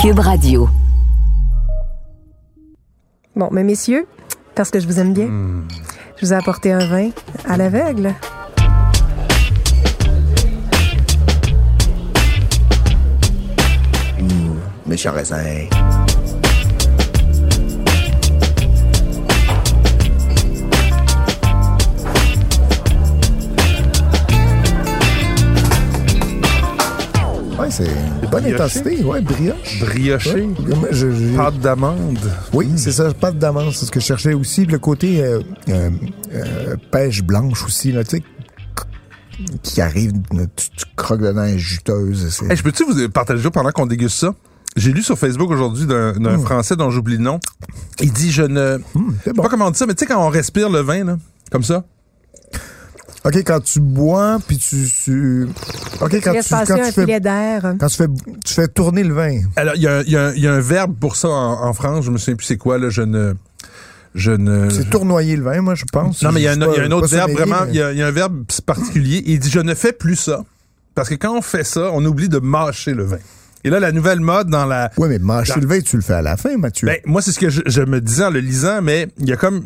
Cube Radio. Bon, mais messieurs, parce que je vous aime bien, je vous ai apporté un vin à l'aveugle. Méchant raisin. Ouais, c'est une bonne intensité. Ouais, brioche. Brioché. Ouais. Je- je- Pâte d'amande. Oui, c'est ça, pâte d'amande, c'est ce que je cherchais aussi. Le côté euh, euh, euh, pêche blanche aussi, là, tu sais, qui arrive, tu, tu croques dedans, elle est juteuse. Hey, je peux-tu vous partager pendant qu'on déguste ça? J'ai lu sur Facebook aujourd'hui d'un d'un Français dont j'oublie le nom. Il dit, je ne... Je sais pas comment on dit ça, mais tu sais, quand on respire le vin, là, comme ça, OK, quand tu bois, puis tu... tu- OK, quand tu, quand passer un tu fais... filet. Quand tu fais, tu fais tourner le vin. Alors, il y a, y a un- il y a un verbe pour ça en, en France, je me souviens plus c'est quoi, là, je ne... Je ne... C'est tournoyer le vin, moi, je pense. Non, mais il y a un, y a un autre verbe, vraiment, mais- il y, a, il y a un verbe particulier. Il dit, je ne fais plus ça. Parce que quand on fait ça, on oublie de mâcher le vin. Et là, la nouvelle mode dans la... Oui, mais mâcher Dans- le vin, tu le fais à la fin, Mathieu. Ben, moi, c'est ce que je, je me disais en le lisant, mais il y a comme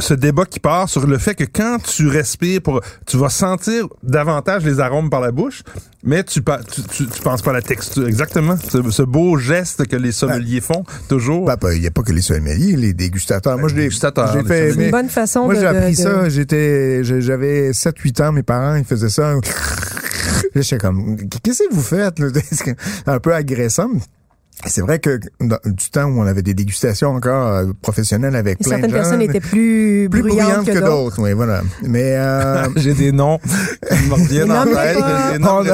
ce débat qui part sur le fait que quand tu respires, pour, tu vas sentir davantage les arômes par la bouche, mais tu, tu, tu, tu penses pas à la texture. Exactement. Ce, ce beau geste que les sommeliers font, toujours. Ben, ben, il n'y a pas que les sommeliers, les dégustateurs. moi, je l'ai dégustateurs, j'ai les fait. C'est une bonne façon Moi, de... j'ai appris de- ça. J'étais, j'avais 7-8 ans. Mes parents, ils faisaient ça. J'étais comme, qu'est-ce que vous faites? là? Un peu agressant. C'est vrai que dans, du temps où on avait des dégustations encore euh, professionnelles avec Et plein certaines de gens, personnes étaient plus, plus bruyantes bruyantes que, que d'autres. Oui, voilà. Mais euh, J'ai des noms qui me reviennent en tête.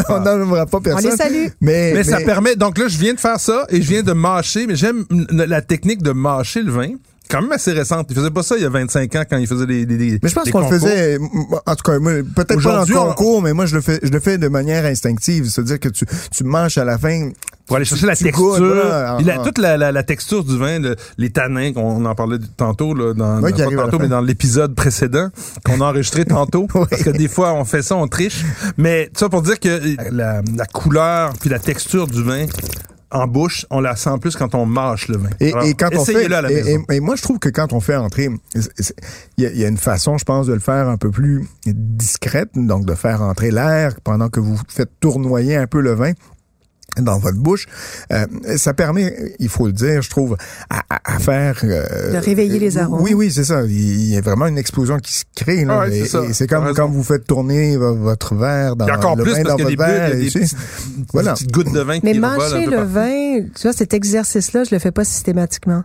on nommerai pas. pas On personne. les salue. Mais, Mais, ça permet. Donc là, je viens de faire ça et je viens de mâcher, mais j'aime la technique de mâcher le vin. Quand même assez récente. Il faisait pas ça il y a 25 ans quand il faisait des. des- des- Mais je pense qu'on le concours. faisait, en tout cas, peut-être pas Aujourd'hui, dans on- concours, mais moi, je le fais, je le fais de manière instinctive. C'est-à-dire que tu, tu manges à la fin. Pour aller chercher la tu texture, en- et la- en- toute la, la- la texture du vin, le- les tanins, qu'on en parlait tantôt, là, dans, Oui, pas tantôt, mais dans l'épisode précédent, qu'on a enregistré tantôt, Oui. parce que des fois, on fait ça, on triche. Mais ça pour dire que la, la couleur puis la texture du vin en bouche, on la sent plus quand on mâche le vin. Et, Alors, et quand on fait, à la et, et- et moi, je trouve que quand on fait entrer, y, il y a une façon, je pense, de le faire un peu plus discrète, donc de faire entrer l'air pendant que vous faites tournoyer un peu le vin dans votre bouche. Euh, ça permet, il faut le dire, je trouve, à, à- à faire... euh, De réveiller les arômes. Oui, oui, c'est ça. Il il y a vraiment une explosion qui se crée. Là, Ah ouais, c'est Et- ça. et c'est comme quand vous faites tourner vo- votre verre dans Puis encore le plus vin parce dans qu'il y a des votre bulles, verre. il y a des petites, Voilà. petites gouttes de vin Mais qui mâcher peu le partout. vin, tu vois, cet exercice-là, je le fais pas systématiquement.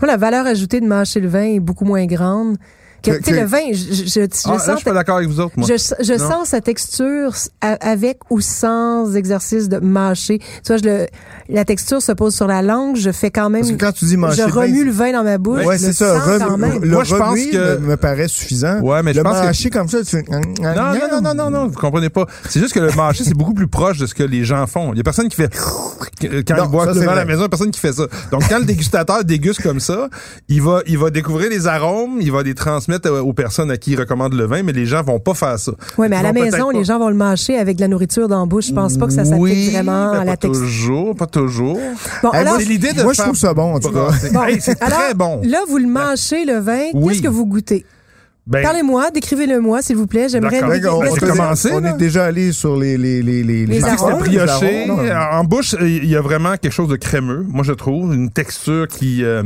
Moi, la valeur ajoutée de mâcher le vin est beaucoup moins grande. Que, Que- tu sais, que- le vin, je, je, je, je Ah, là, sens, je suis pas d'accord avec vous autres, moi. je, sens sa texture a- avec ou sans exercice de mâcher. Tu vois, je le, la texture se pose sur la langue, je fais quand même, Parce que quand tu dis mâcher je remue le vin dans ma bouche. Ouais, c'est le ça. quand même. Le Moi, je pense que- me, me paraît suffisant. Ouais, mais je le pense que- mâcher comme ça, tu fais... Non, non, non, non, non, non, vous comprenez pas. C'est juste que le mâcher, c'est beaucoup plus proche de ce que les gens font. Il y a personne qui fait quand Non, il boit à la maison, il y a personne qui fait ça. Donc quand le dégustateur déguste comme ça, il va il va découvrir les arômes, il va les transmettre euh, aux personnes à qui il recommande le vin, mais les gens vont pas faire ça. Ouais, mais à Ils la maison, les gens vont le mâcher avec de la nourriture dans la bouche. Je pense pas que ça s'applique oui, vraiment à la pas texture. toujours, pas toujours. Bon, Hey, alors, moi, c'est l'idée de moi, je trouve ça bon, en tout cas. bon, Hey, c'est alors, très bon. Là, vous le mâchez, le vin. Oui. Qu'est-ce que vous goûtez? Ben, Parlez-moi, décrivez-le-moi, s'il vous plaît. J'aimerais on, on est déjà allé sur les les les les, Les arômes, arômes. En bouche, il y a vraiment quelque chose de crémeux, moi je trouve, une texture qui euh,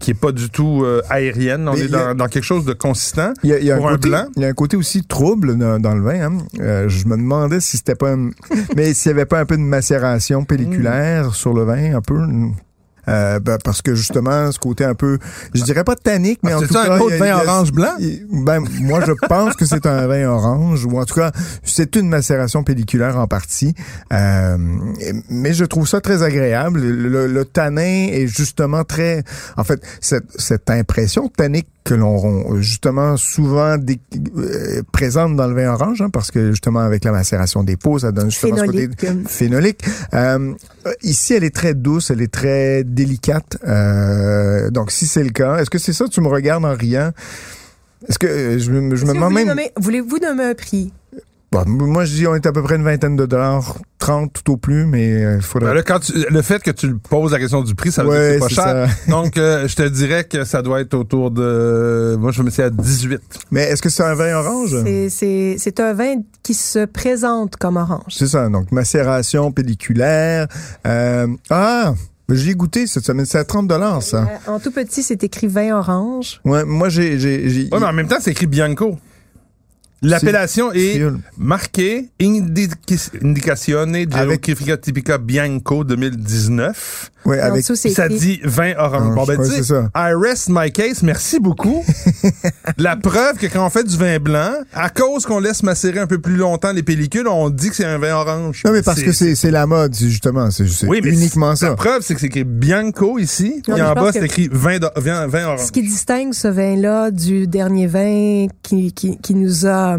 qui est pas du tout euh, aérienne. On Mais est a- dans, dans quelque chose de consistant. Il y a, il y a Pour un un côté, blanc. il y a un côté aussi trouble dans, dans le vin. Hein. Euh, je me demandais si c'était pas, un- mais s'il y avait pas un peu de macération pelliculaire sur le vin, un peu. Euh, ben, parce que justement, ce côté un peu, je dirais pas tannique, mais Ah, en c'est tout cas, un il y a- autre vin orange blanc? Ben, moi, je pense que c'est un vin orange, ou en tout cas, c'est une macération pelliculaire en partie. Euh, mais je trouve ça très agréable. Le, le- le tanin est justement très, en fait, cette, cette impression tannique que l'on justement souvent euh, présente dans le vin orange, hein, parce que justement avec la macération des peaux, ça donne justement ce côté Phénolique. phénolique. Euh, ici, elle est très douce, elle est très délicate. Euh, donc, si c'est le cas, est-ce que c'est ça Tu me regardes en riant? Est-ce que je, me- je Est-ce me demande même Voulez-vous nommer un prix? Bon, moi, je dis on est à peu près une vingtaine de dollars, 30 tout au plus, mais euh, il faudrait... Ben là, quand tu- le fait que tu poses la question du prix, ça veut Ouais, dire que c'est pas c'est cher. ça. Donc, euh, je te dirais que ça doit être autour de... Moi, je me suis à 18. Mais est-ce que c'est un vin orange? C'est- C'est c'est un vin qui se présente comme orange. C'est ça, donc macération pelliculaire. Euh, ah, j'y ai goûté cette semaine, c'est à 30 dollars ça. Euh, En tout petit, c'est écrit vin orange. Ouais, moi j'ai j'ai j'ai Ouais, mais en même temps, c'est écrit Bianco. L'appellation est Créole. marquée Indicazione Avec- Geografica Tipica Bianco 2019. ouais, En avec dessous, Ça écrit- dit vin orange. Bon, ben, ça. I rest my case. Merci beaucoup. La preuve que quand on fait du vin blanc, à cause qu'on laisse macérer un peu plus longtemps les pellicules, on dit que c'est un vin orange. Non mais parce que c'est c'est la mode justement, c'est Oui, mais uniquement La ça. preuve, c'est que c'est écrit Bianco ici, Non, et en bas, c'est écrit vin, vin, vin orange. Ce qui distingue ce vin-là du dernier vin qui, qui, qui nous a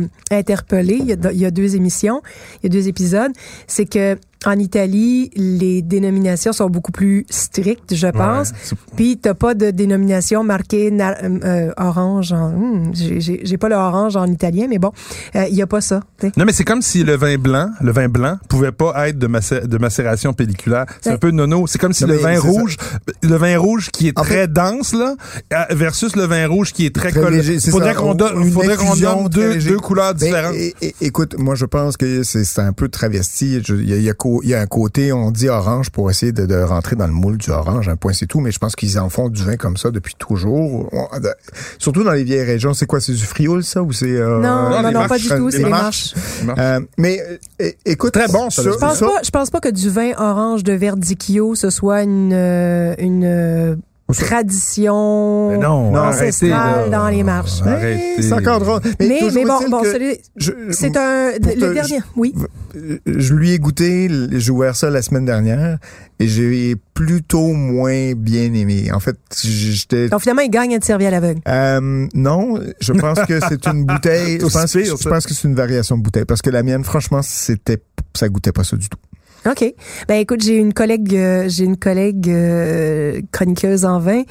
y, a, il y a deux émissions, il y a deux épisodes, c'est que en Italie, les dénominations sont beaucoup plus strictes, je pense. Ouais, Puis t'as pas de dénomination marquée na- euh, euh, orange. En, hmm, j'ai- j'ai j'ai pas le orange en italien, mais bon, euh, il y a pas ça. t'sais. Non, mais c'est comme si le vin blanc, le vin blanc, pouvait pas être de, macé- de macération pelliculaire. C'est Ouais. un peu nono. C'est comme si Non, le vin rouge, le vin rouge qui est En très dense, là, euh, versus le vin rouge qui est très, Très léger, c'est Faudrait ça. qu'on donne, Une faudrait qu'on donne deux, deux couleurs Ben, différentes. é- é- écoute, moi je pense que c'est c'est un peu travesti. Il y a, y il y a un côté, on dit orange pour essayer de, de rentrer dans le moule du orange, un point c'est tout. Mais je pense qu'ils en font du vin comme ça depuis toujours. On- de- surtout dans les vieilles régions, c'est quoi, c'est du frioul ça ou c'est euh, non, non, non, pas du tout. C'est les marches? marches. Euh, mais euh, écoute, Très bon, ça, Je pense ça- pas, je pense pas que du vin orange de Verdicchio ce soit une euh, une euh, tradition Mais non, arrêtez, là. ancestrale dans les marches. C'est encore drôle. Mais, Mais, toujours mais bon, bon, c'est un le te- dernier. Oui. je lui ai goûté, j'ai ouvert ça la semaine dernière et j'ai plutôt moins bien aimé. En fait, j'étais Donc finalement, il gagne à être servi à l'aveugle. euh, non, je pense que c'est une bouteille. je pense, pire, je pense que c'est une variation de bouteille parce que la mienne, franchement, c'était ça goûtait pas ça du tout. OK. Ben écoute, j'ai une collègue euh, j'ai une collègue euh, chroniqueuse en vin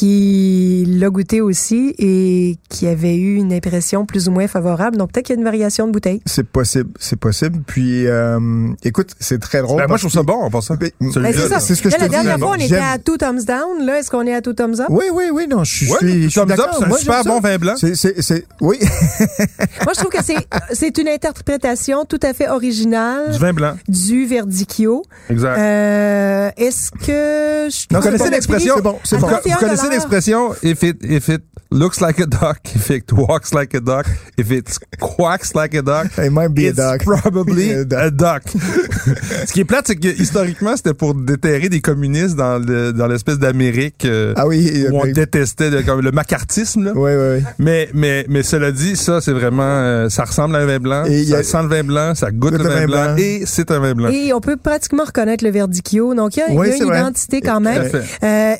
qui l'a goûté aussi et qui avait eu une impression plus ou moins favorable. Donc peut-être qu'il y a une variation de bouteille. C'est possible, c'est possible. Puis, euh, écoute, c'est très drôle. Ben, moi, je trouve ça bon, en passant. Ben, Ben, c'est ça. là. c'est ce que Là, je te la dernière fois, on était à two thumbs down. Là, est-ce qu'on est à two thumbs up? Oui, oui, oui, non, je suis, Ouais, je suis thumbs up, d'accord. c'est un Moi, super bon vin blanc. C'est, c'est, c'est, oui. Moi, je trouve que c'est c'est une interprétation tout à fait originale Du vin blanc. du Verdicchio. Exact. Euh, est-ce que je Non, Vous connaissez l'expression? c'est bon, c'est Vous, bon. co- vous 31 connaissez l'expression if it, if it looks like a duck, if it walks like a duck, if it quacks like a duck, it might be a duck. probably a duck. Ce qui est plate, c'est que historiquement, c'était pour déterrer des communistes dans dans l'espèce d'Amérique euh, où on détestait le, macartisme. Oui, oui, oui. Mais, mais, mais cela dit, ça, c'est vraiment... Euh, ça ressemble à un vin blanc, ça a... sent le vin blanc, ça goûte, le vin, blanc, et c'est un vin blanc. Et on peut pratiquement reconnaître le verdicchio. Donc, il y a, une identité quand même. Euh,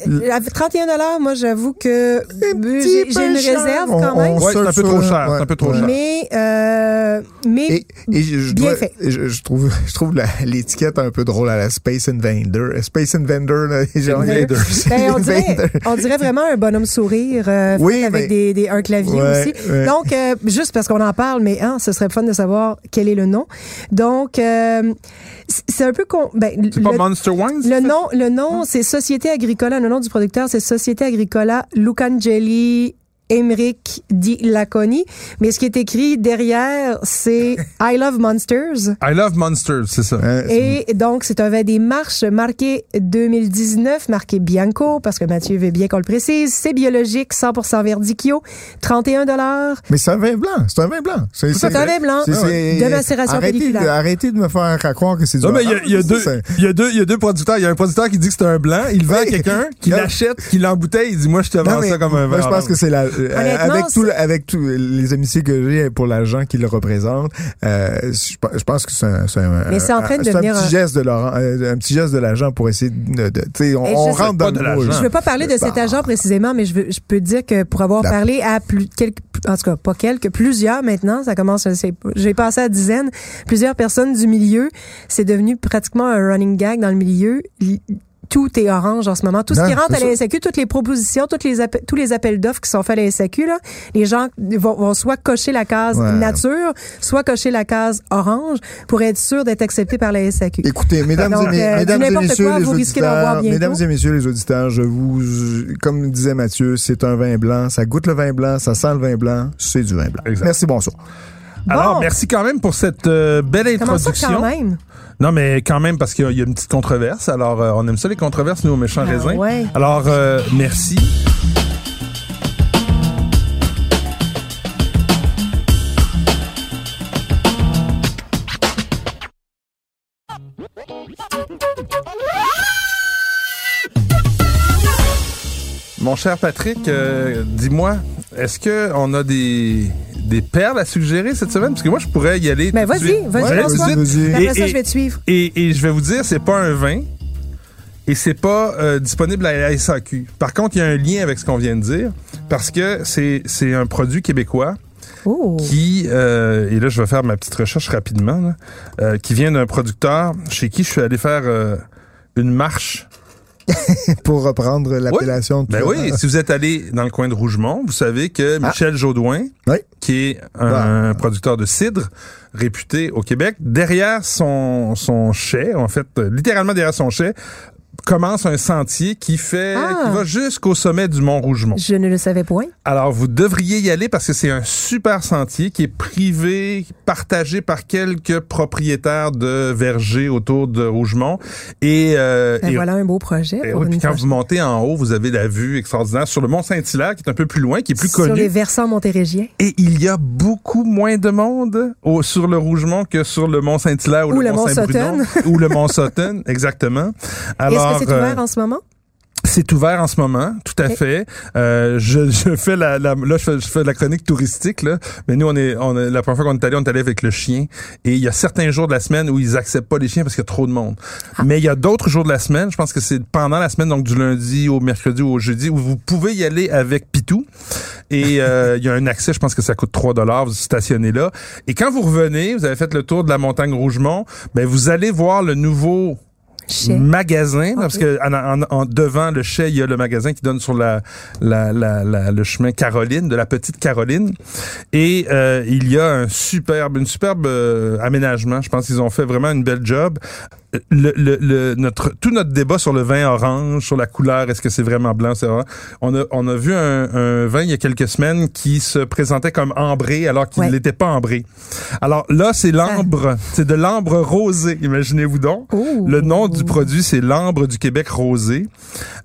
31 ah, moi, j'avoue que j'ai une réserve quand même. Oui, c'est un peu trop cher. Mais, euh, mais je, bien fait. Je, trouve, je trouve l'étiquette un peu drôle à la Space Invader. Euh, Space Invader, là, genre, Invader. Ben, on, dirait, on, dirait, vraiment un bonhomme sourire euh, avec des, un clavier aussi. Donc, juste parce qu'on en parle, mais hein, ce serait fun de savoir quel est le nom. Donc, c'est un peu... Con, ben, pas Monster Wines? Le nom, le nom c'est Société Agricole. Le nom du producteur, c'est Société Agricola Lucangeli Emeric Di Laconi. Mais ce qui est écrit derrière, c'est I Love Monsters. I Love Monsters, c'est ça. Et donc, c'est un vin des marches marqué 2019, marqué Bianco, parce que Mathieu veut bien qu'on le précise. C'est biologique, 100% verdicchio, 31 dollars. Mais c'est un vin blanc. C'est un vin blanc. C'est C'est un vin blanc de macération arrêtez, de, arrêtez de me faire croire que c'est du Non, mais il y a, deux, ça, c'est- il y a deux, il y a deux producteurs. Il y a un producteur qui dit que c'est un blanc. Il le vend à quelqu'un qui l'achète, qui l'embouteille. Il dit, moi, je te Non, vends mais ça comme un vin. moi, je pense que c'est la, avec tout, avec tous les amitiés que j'ai pour l'agent qui le représente, euh, je, pe- je pense que c'est un, c'est un, Mais c'est en train de c'est devenir un un- petit geste de Laurent, un petit geste de l'agent pour essayer de, de- tu sais, on, on rentre dans pas de l'argent. Je veux pas parler de cet Bah. agent précisément, mais je, veux, je peux dire que pour avoir parlé à plus, quelques, en tout cas pas quelques, plusieurs maintenant, ça commence, j'ai passé à dizaines, plusieurs personnes du milieu, c'est devenu pratiquement un running gag dans le milieu. Tout est orange en ce moment. Tout ce Non, qui rentre à la SAQ, toutes les propositions, toutes les appels- tous les appels d'offres qui sont faits à la SAQ, là, les gens vont, vont soit cocher la case Ouais. nature, soit cocher la case orange pour être sûr d'être accepté par la SAQ. Écoutez, mesdames, Donc, et, mes- euh, mesdames et messieurs quoi, les vous risquez d'en voir auditeurs, mesdames et messieurs les auditeurs, je vous, comme disait Mathieu, c'est un vin blanc, ça goûte le vin blanc, ça sent le vin blanc, c'est du vin blanc. Exact. Merci, bonsoir. Alors, Bon. merci quand même pour cette euh, belle Comment ça introduction. quand même? Non, mais quand même, parce qu'il y a- il y a une petite controverse. Alors, euh, on aime ça, les controverses, nous, aux méchants Ah, raisins. ouais. Alors, euh, merci. Mon cher Patrick, euh, dis-moi, est-ce que on a des, des perles à suggérer cette semaine? Parce que moi, je pourrais y aller. Ben tout de vas-y, vas-y, vas-y. Après Et- ça, je vais te suivre. Et, et je vais vous dire, c'est pas un vin et c'est pas euh, disponible à la SAQ. Par contre, il y a un lien avec ce qu'on vient de dire parce que c'est c'est un produit québécois Oh. qui euh, et là je vais faire ma petite recherche rapidement là, euh, qui vient d'un producteur chez qui je suis allé faire euh, une marche. Pour reprendre l'appellation de Ben oui, si vous êtes allé dans le coin de Rougemont, vous savez que Michel Jaudoin, Oui. qui est un producteur de cidre réputé au Québec, derrière son son chai, en fait, euh, littéralement derrière son chai, commence un sentier qui fait Ah. qui va jusqu'au sommet du Mont Rougemont. Je ne le savais point. Alors, vous devriez y aller parce que c'est un super sentier qui est privé, partagé par quelques propriétaires de vergers autour de Rougemont. Et, euh, Ben et- voilà un beau projet. et pour oui, une puis quand vous montez en haut, vous avez la vue extraordinaire sur le Mont Saint-Hilaire, qui est un peu plus loin, qui est plus Sur connu. les versants montérégiens. Et il y a beaucoup moins de monde au, sur le Rougemont que sur le Mont Saint-Hilaire ou, Ou le Mont Mont Saint-Bruno. ou le Mont Sutton, exactement. Alors, que c'est euh, ouvert en ce moment? c'est ouvert en ce moment, tout à fait. Euh, je, je fais la, la- là, je fais, je fais la chronique touristique là, mais nous on est, on est- la première fois qu'on est allé, on est allé avec le chien. Et il y a certains jours de la semaine où ils acceptent pas les chiens parce qu'il y a trop de monde. Ah. Mais il y a d'autres jours de la semaine, je pense que c'est pendant la semaine, donc du lundi au mercredi ou au jeudi, où vous pouvez y aller avec Pitou. Et euh, il y a un accès, je pense que ça coûte 3 dollars, vous stationnez là. Et quand vous revenez, vous avez fait le tour de la montagne Rougemont, ben vous allez voir le nouveau Chais. magasin parce que en, en- en- devant le chai il y a le magasin qui donne sur la, la, la, la- le chemin Caroline de la petite Caroline. Et euh, il y a un superbe une superbe euh, aménagement. Je pense qu'ils ont fait vraiment une belle job. Le, le, le- notre tout notre débat sur le vin orange sur la couleur est-ce que c'est vraiment blanc c'est orange on a on a vu un, un vin il y a quelques semaines qui se présentait comme ambré alors qu'il Ouais. n'était pas ambré. Alors là c'est l'ambre. C'est de l'ambre rosé imaginez-vous donc. Le nom du produit, c'est l'ambre du Québec rosé.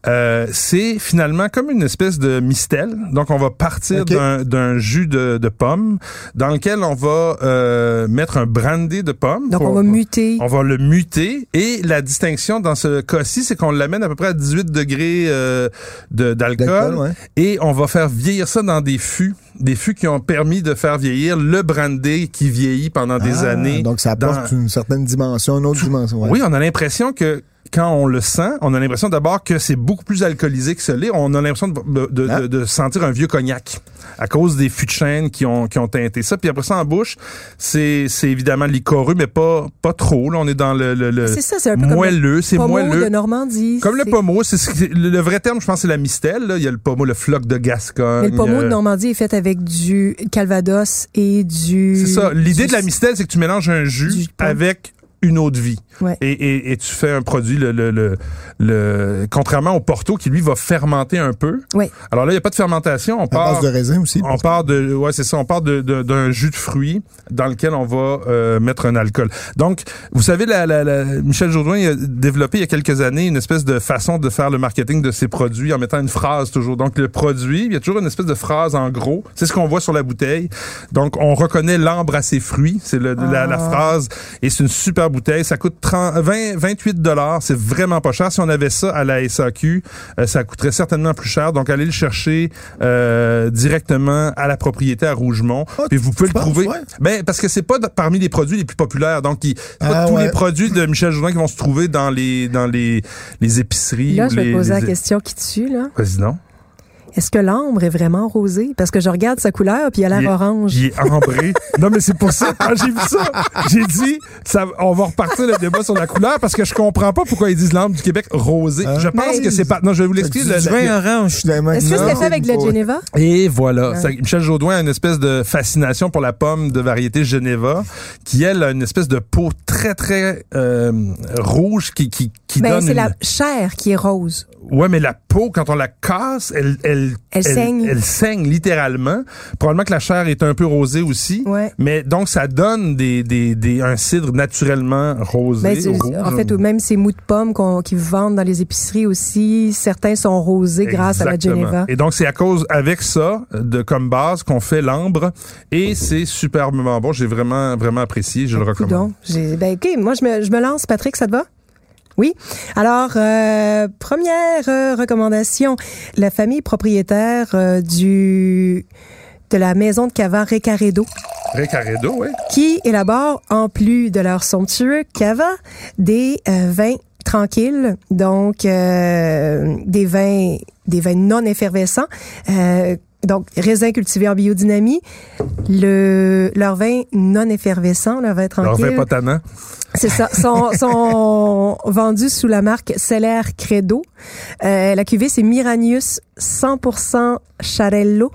Euh, c'est finalement comme une espèce de mistel. Donc, on va partir d'un- jus de, de pomme dans lequel on va euh, mettre un brandy de pomme. Donc, pour- on va muter. on va le muter et la distinction dans ce cas-ci, c'est qu'on l'amène à peu près à 18 degrés euh, d'alcool ouais. et on va faire vieillir ça dans des fûts, des fûts qui ont permis de faire vieillir le brandy qui vieillit pendant des Ah, années. Donc, ça apporte dans- une certaine dimension, une autre dimension. ouais. oui, on a l'impression que quand on le sent, on a l'impression d'abord que c'est beaucoup plus alcoolisé que ce l'est. On a l'impression de, de, de- Ah. de- de sentir un vieux cognac à cause des fûts de chêne qui ont, qui ont teinté ça. Puis après ça, en bouche, c'est, c'est évidemment licoreux, mais pas, pas trop. Là, on est dans le, le, le C'est ça, c'est un peu comme moelleux. C'est Pommeau moelleux. de Normandie. Comme le pommeau, c'est, c'est- le le vrai terme, je pense, c'est la mistelle. Là. Il y a le pommeau, le floc de Gascogne. Mais le pommeau de euh, Normandie est fait avec du Calvados et du. C'est ça. L'idée du- de la mistelle, c'est que tu mélanges un jus avec une eau de vie. Ouais. Et, et, et tu fais un produit, le, le, le, le- contrairement au Porto, qui lui va fermenter un peu. Ouais. Alors là, il n'y a pas de fermentation. On À part, base de raisin aussi. on part de, ouais, c'est ça. On part de, de- d'un jus de fruits dans lequel on va euh, mettre un alcool. Donc, vous savez, la, la, la- Michel Jourdain il a développé il y a quelques années une espèce de façon de faire le marketing de ses produits en mettant une phrase toujours. Donc, le produit, il y a toujours une espèce de phrase en gros. C'est ce qu'on voit sur la bouteille. Donc, on reconnaît l'ambre à ses fruits. C'est la Ah. phrase. Et c'est une super bouteille. Ça coûte 30, 20, 28 dollars. C'est vraiment pas cher. Si on avait ça à la SAQ, euh, ça coûterait certainement plus cher. Donc, allez le chercher euh, directement à la propriété à Rougemont. Ah, Puis vous pouvez le penses, trouver. ouais? Ben parce que c'est pas de- parmi les produits les plus populaires. Donc, il, pas Ah, tous ouais. les produits de Michel Jourdain qui vont se trouver dans les dans les les épiceries. Là, ou je vais poser la question qui tue, là. Vas-y non. Est-ce que l'ambre est vraiment rosé? Parce que je regarde sa couleur, puis il a l'air orange. Il est ambré. non, mais c'est pour ça, quand j'ai vu ça, j'ai dit, ça, on va repartir le débat sur la couleur parce que je comprends pas pourquoi ils disent l'ambre du Québec rosé. Je pense Mais- que c'est pas. Non, je vais vous l'expliquer. le- vin le- orange, finalement. Est-ce que c'était fait avec de la Ouais. Geneva? Et voilà. Ça- Michel Jaudoin a une espèce de fascination pour la pomme de variété Geneva, qui elle a une espèce de peau très très euh, rouge qui qui, qui Ben, donne. c'est une- la chair qui est rose. Ouais, mais la peau quand on la casse, elle elle Elle saigne. Elle saigne littéralement. Probablement que la chair est un peu rosée aussi. Ouais. Mais donc ça donne des des, des un cidre naturellement rosé. Ben, rouge. en fait, ou même ces mous de pommes qu'on, qu'ils vendent dans les épiceries aussi, certains sont rosés grâce à la. Geneva. Et donc, c'est à cause, avec ça, de comme base, qu'on fait l'ambre. Et c'est superbement bon. J'ai vraiment, vraiment apprécié. Je le recommande. Coudon. J'ai, ben, OK, moi, je me, je me lance, Patrick, ça te va? Oui. Alors, euh, première euh, recommandation, la famille propriétaire euh, du de la maison de cava Recaredo, Recaredo, oui. qui élabore, en plus de leur somptueux cava, des euh, vins tranquilles, donc euh, des vins des vins non effervescents. Donc, raisins cultivés en biodynamie, le, leur vin non effervescent, leur vin tranquille. vin pas tannant. C'est ça. Sont, sont vendus sous la marque Celler Credo. Euh, la cuvée, c'est Miranius 100% Charello.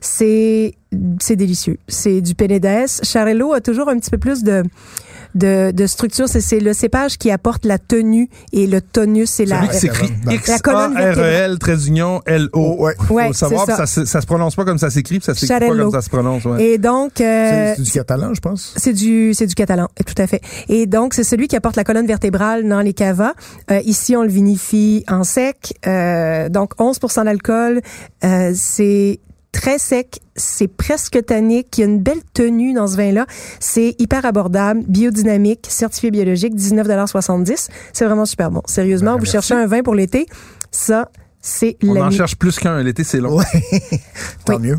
C'est, c'est délicieux. C'est du Penedès. Charello a toujours un petit peu plus de, de, de structure. C'est, c'est le cépage qui apporte la tenue et le tonus et la, s'écrit la- la colonne X-A-R-E-L, trait d'union, L-O. Oh, ouais. Ouais, Faut savoir, c'est ça. ça. se- ça se prononce pas comme ça s'écrit, puis ça s'écrit pas comme ça se prononce. Ouais. Et donc, euh, C'est c'est du catalan, je pense. C'est du c'est du catalan, tout à fait. Et donc c'est celui qui apporte la colonne vertébrale dans les cavas. Euh, ici on le vinifie en sec, euh, donc 11% d'alcool. Euh, c'est très sec, c'est presque tannique. Il y a une belle tenue dans ce vin-là. C'est hyper abordable, biodynamique, certifié biologique, 19,70 C'est vraiment super bon. Sérieusement, Ben, vous merci. cherchez un vin pour l'été, ça c'est On en cherche plus qu'un. L'été, c'est long. Ouais. Tant Oui. mieux.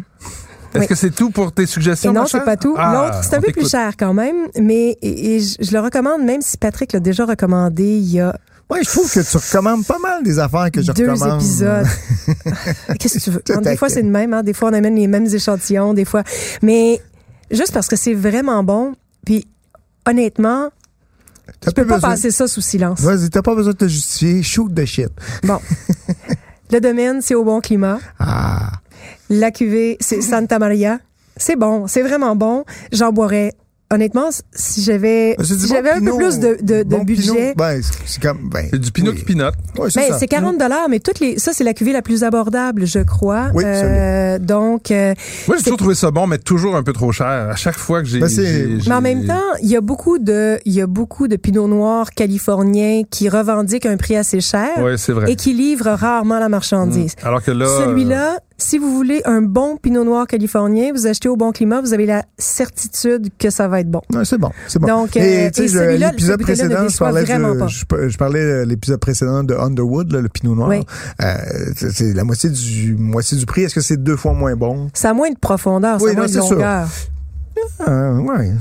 Est-ce Oui. que c'est tout pour tes suggestions? Et non, c'est pas tout. Ah, L'autre, c'est un peu plus cher quand même, mais et, et je, je le recommande, même si Patrick l'a déjà recommandé il y a Ouais, je trouve que tu recommandes pas mal des affaires que je deux recommande. épisodes. Qu'est-ce que tu veux? Tout des fois, c'est le même. Hein? Des fois, on amène les mêmes échantillons. Des fois. Mais juste parce que c'est vraiment bon. Puis, honnêtement, tu peux pas besoin- passer ça sous silence. Vas-y, t'as pas besoin de te justifier. Shoot de shit. Bon. le domaine, c'est au bon climat. Ah. La cuvée, c'est Santa Maria. C'est bon. C'est vraiment bon. J'en boirais. Honnêtement, si j'avais C'est du si bon j'avais un peu plus de, de, de Bon budget. Ben, c'est- ben, C'est du pinot oui. qui pinote. Ouais, c'est Ben, ça. c'est 40 dollars, mais toutes les, ça, c'est la cuvée la plus abordable, je crois. Oui, Euh, donc, euh, Moi, j'ai toujours trouvé ça bon, mais toujours un peu trop cher. À chaque fois que j'ai. Ben, mais en même temps, il y a beaucoup de, il y a beaucoup de pinot noirs californiens qui revendiquent un prix assez cher Ouais, c'est vrai. et qui livrent rarement la marchandise. Mm. Alors que là. Celui-là, si vous voulez un bon pinot noir californien, vous achetez au bon climat, vous avez la certitude que ça va être bon. C'est bon, c'est bon. Donc, et euh, tu sais, l'épisode précédent, je parlais, de, je, je parlais de l'épisode précédent de Underwood, là, le Pinot Noir. Oui. Euh, c'est la moitié du moitié du prix. Est-ce que c'est deux fois moins bon? Ça a moins de profondeur, ça Oui, a non, moins de sûr. Euh, Ouais.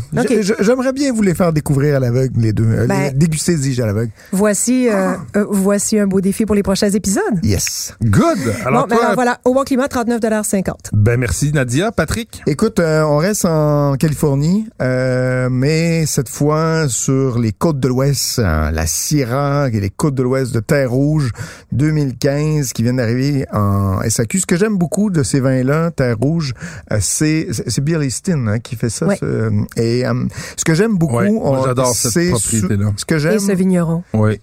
J'aimerais bien vous les faire découvrir à l'aveugle les deux. Euh, Ben- déguster, dis-je à l'aveugle. Voici, euh, euh, voici un beau défi pour les prochains épisodes. Yes. Good! Alors, bon, ben toi. alors voilà, au bon climat, 39,50 Ben, merci, Nadia. Patrick? Écoute, euh, on reste en Californie, euh, mais cette fois sur les côtes de l'Ouest, hein, la Syrah et les côtes de l'Ouest de Terre Rouge 2015 qui viennent d'arriver en SAQ. Ce que j'aime beaucoup de ces vins-là, Terre Rouge, euh, c'est c'est Billy Stin hein, qui fait ça. Ouais. ce- et euh, ce que j'aime beaucoup, Ouais, j'adore cette c'est propriété-là. Ce que Et j'aime, ce vigneron. Oui.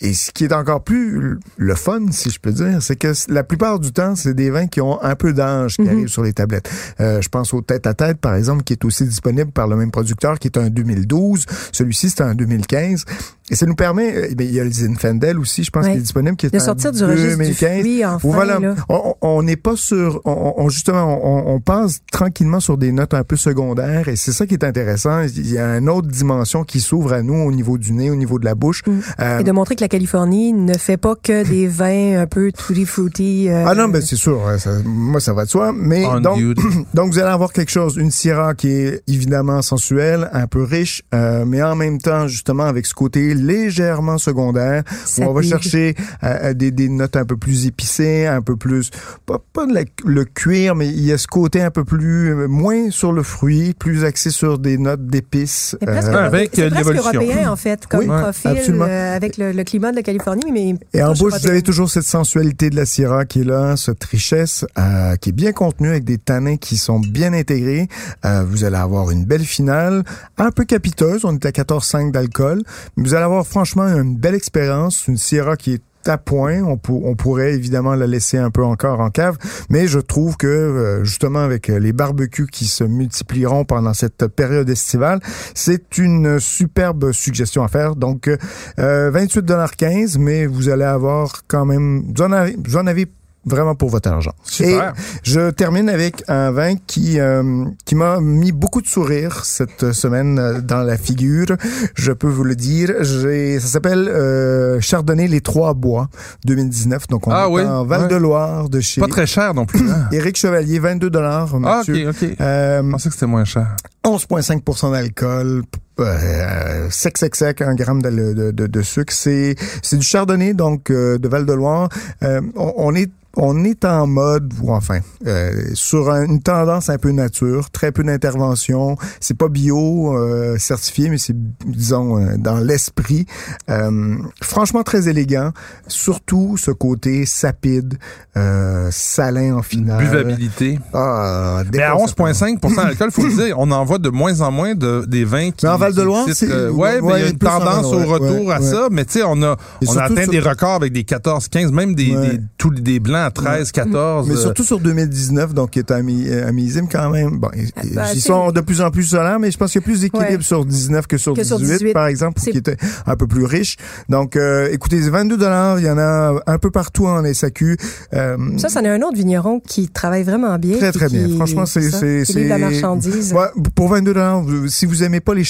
et ce qui est encore plus le fun, si je peux dire, c'est que la plupart du temps, c'est des vins qui ont un peu d'âge qui Mhm. arrivent sur les tablettes. Euh, je pense au Tête à Tête, par exemple, qui est aussi disponible par le même producteur, qui est un 2012. Celui-ci, c'est un 2015. Et ça nous permet, euh, ben, il y a le Zinfandel aussi, je pense, Ouais. qui est disponible, qui est De un sortir du registre du 2015. fruit, enfin, voilà, là. on n'est pas sur, on, on- justement, on, on passe tranquillement sur des notes un peu secondaires et c'est ça qui est intéressant. Il y a une autre dimension qui s'ouvre à nous au niveau du nez, au niveau de la bouche. Mm. Euh, Et de montrer que la Californie ne fait pas que des vins un peu tutti frutti. euh, Ah non, ben c'est sûr, hein, ça- moi ça va de soi. Mais On donc, donc vous allez avoir quelque chose, une Syrah qui est évidemment sensuelle, un peu riche, euh, mais en même temps justement avec ce côté côté légèrement secondaire, où on va chercher euh, des, des notes un peu plus épicées, un peu plus, pas, pas de la- le cuir, mais il y a ce côté un peu plus, euh, moins sur le fruit, plus axé sur des notes d'épices. C'est presque, Euh, avec, c'est euh, presque européen, en fait, comme Oui, profil, euh, avec le, le climat de la Californie, mais... Et en bouche, vous avez toujours cette sensualité de la Syrah qui est là, cette richesse euh, qui est bien contenue avec des tanins qui sont bien intégrés. Euh, vous allez avoir une belle finale, un peu capiteuse, on est à 14,5 d'alcool, mais vous allez avoir franchement une belle expérience, une Syrah qui est à point. On, on pourrait évidemment la laisser un peu encore en cave, mais je trouve que euh, justement avec euh, les barbecues qui se multiplieront pendant cette période estivale, c'est une superbe suggestion à faire. Donc euh, 28,15 mais vous allez avoir quand même, vous en avez, vous en avez vraiment pour votre argent. Super. Et je termine avec un vin qui euh, qui m'a mis beaucoup de sourires cette semaine euh, dans la figure. Je peux vous le dire. J'ai, ça s'appelle euh, Chardonnay les Trois Bois 2019. Donc on Ah est oui, en Val de Loire de chez Pas très cher non plus. hein? Éric Chevalier, 22 dollars, ah, ok, ok. Euh, Je pensais que c'était moins cher. 11,5 d'alcool, euh, sec, sec, sec, un gramme de, de, de, de sucre. C'est, c'est du chardonnay, donc euh, de Val-de-Loire. Euh, on, on est on est en mode, ou enfin, euh, sur un- une tendance un peu nature, très peu d'intervention. C'est pas bio euh, certifié, mais c'est, disons, euh, dans l'esprit. Euh, franchement, très élégant. Surtout ce côté sapide, euh, salin en finale. Buvabilité. Ah, Mais à déconcertant. 11,5 d'alcool, faut le dire, on en voit de moins en moins de, des vins qui. Mais en Val-de-Loire, c'est- euh, ouais, mais il y a ouais, une en tendance au retour ouais, à ouais. ça. Mais tu sais, on a, Et on a atteint sur- des records avec des 14, 15, même des, Ouais. des, tous des blancs à 13, 14. Mais euh, surtout sur 2019, donc qui est un, mi- un millésime quand même. Bon, ils, bah, ils c'est- sont de plus en plus solaires, mais je pense qu'il y a plus d'équilibre Ouais. sur 19 que sur, Que 18, sur 18. par exemple, qui était un peu plus riche. Donc, euh, écoutez, 22 dollars, il y en a un peu partout en SAQ. Euh, Ça, c'en est un autre vigneron qui travaille vraiment bien. Très, très bien. Franchement, c'est- ça, c'est- livre la c'est- marchandise. Ouais, pour 22 dollars, si vous aimez pas les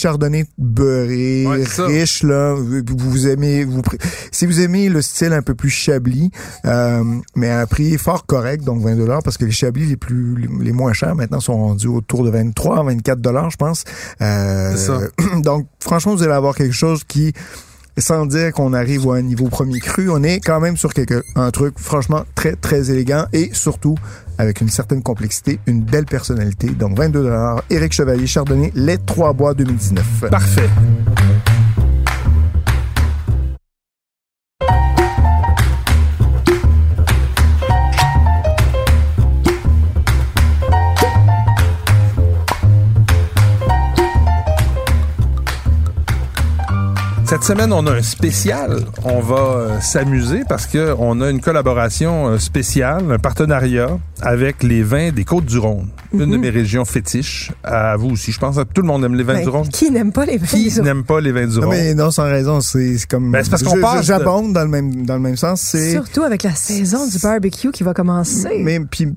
Ouais, ça. riches là, vous, vous aimez vous si vous aimez le style un peu plus chablis euh, mais à un prix fort correct donc 20 dollars parce que les chablis les plus les moins chers maintenant sont rendus autour de 23 24 dollars je pense. Euh, ça. donc franchement vous allez avoir quelque chose qui sans dire qu'on arrive à un niveau premier cru, on est quand même sur quelque, un truc franchement très, très élégant et surtout avec une certaine complexité, une belle personnalité. Donc 22 dollars. Éric Chevalier, Chardonnay, Les Trois Bois 2019. Parfait. Cette semaine, on a un spécial. On va euh, s'amuser parce que on a une collaboration euh, spéciale, un partenariat avec les vins des Côtes-du-Rhône, une de mes régions fétiches. À vous aussi, je pense. que Tout le monde aime les vins Ben, du Rhône. qui n'aime pas les vins Qui du Rhône? n'aime pas les vins du Non, Rhône? mais non, sans raison, c'est c'est comme... Ben, c'est parce qu'on passe de- J'abonde dans le même, dans le même sens. C'est... Surtout avec la saison du barbecue qui va commencer. Mais puis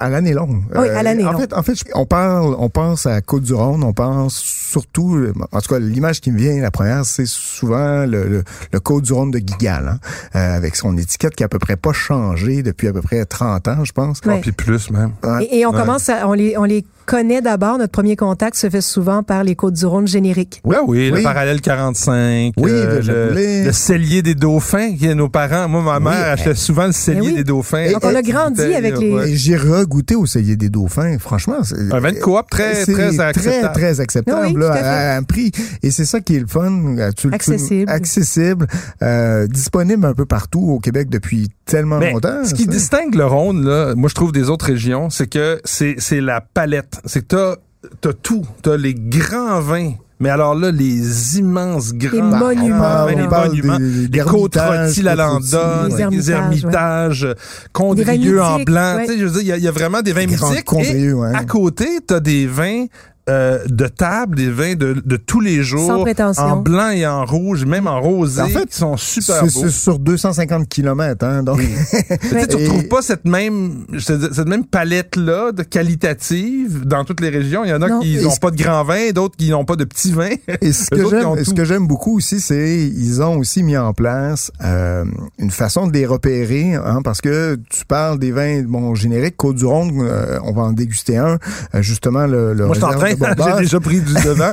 à l'année longue. Euh, Oui, à l'année en longue. fait, en fait, on parle, on pense à Côte du Rhône, on pense surtout, euh, en tout cas, l'image qui me vient la première, c'est souvent le, le, le Côte du Rhône de Guigal, hein, euh, avec son étiquette qui a à peu près pas changé depuis à peu près 30 ans, je pense. Ouais. Puis plus même. Ouais. Et, et on Ouais. commence à, on les, on les connaît d'abord. Notre premier contact se fait souvent par les Côtes-du-Rhône génériques. Oui, oui, le Oui. parallèle 45. Oui, euh, le le, le cellier des dauphins, qui est nos parents. Moi, ma mère achetait souvent le cellier Eh oui. des dauphins. Donc, on a grandi avec les- ouais. J'ai regoûté au cellier des dauphins, franchement. c'est- Un vin de coop très, très acceptable. Très, très acceptable, Oui, là, à un prix. Et c'est ça qui est le fun. euh, tu- tu- Accessible. accessible, euh, disponible un peu partout au Québec depuis tellement Mais longtemps. ce qui ça. distingue le Rhône, là, moi je trouve des autres régions, c'est que c'est la palette. C'est que t'as tout. T'as les grands vins. Mais alors là, les immenses grands Les monuments. Ah, ouais, les monuments, des- des les côtes rôties, la Landonne, Les les ermitages, ermitages, Des Condrieu vins en blanc. ouais. Tu sais, je veux dire, il y a- il y, a vraiment des vins mythiques. Et ouais. à côté, t'as des vins euh, de table, des vins de, de tous les jours. Sans prétention. En blanc et en rouge, même en rosé, En fait, qui sont super beaux. c'est sur 250 kilomètres, hein, donc. Tu sais, tu Et- retrouves pas cette même je te dis, cette même palette là de qualitative dans toutes les régions. Il y en a Non. qui n'ont pas de grands vins, d'autres qui n'ont pas de petits vins. Et ce que ils j'aime, ce tout. que j'aime beaucoup aussi, c'est ils ont aussi mis en place euh, une façon de les repérer, hein, parce que tu parles des vins bon génériques Côte du Rhône, euh, on va en déguster un, euh, justement le, le Moi, J'ai déjà pris du devant.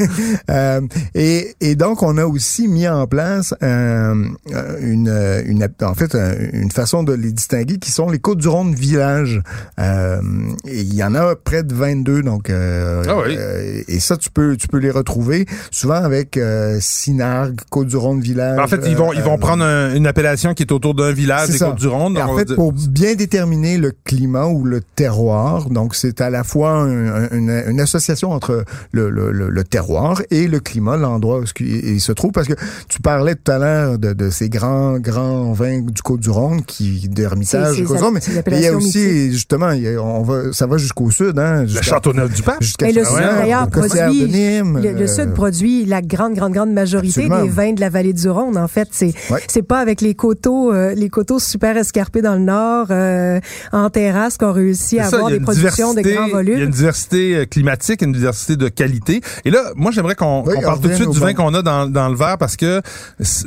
Euh, et, et donc, on a aussi mis en place euh, une, une, en fait, une façon de les distinguer qui sont les Côtes-du-Rhône Village. Euh, et il y en a près de 22, donc euh, Ah oui. euh, et ça, tu peux, tu peux les retrouver souvent avec euh, Sinargue, Côtes-du-Rhône Village. En fait, ils vont, ils vont euh, prendre un- une appellation qui est autour d'un village des ça. Côtes-du-Rhône. Et en fait, pour bien déterminer le climat ou le terroir, donc c'est à la fois un- un- une, une association entre le, le- le- le terroir et le climat, l'endroit où il, se trouve, parce que tu parlais tout à l'heure de, de ces grands grands vins du Côte-du-Rhône qui d'Hermitage, du Côte-du-Rhône, mais il y a aussi justement, il y a- on va, ça va jusqu'au sud, hein, le jusqu'à Châteauneuf-du-Pape. jusqu'à Et le sud, d'ailleurs, produit- de Nîmes, Le, le euh, Sud produit la grande, grande, grande majorité Absolument. des vins de la vallée du Rhône. En fait, c'est Ouais. c'est pas avec les coteaux, euh, les coteaux super escarpés dans le nord, euh, en terrasse, qu'on réussit à ça, avoir des productions de grands Il y a volumes. une diversité climatique, une diversité de qualité. Et là, moi, j'aimerais qu'on Oui, parle tout de suite du vin qu'on a dans, dans le verre parce que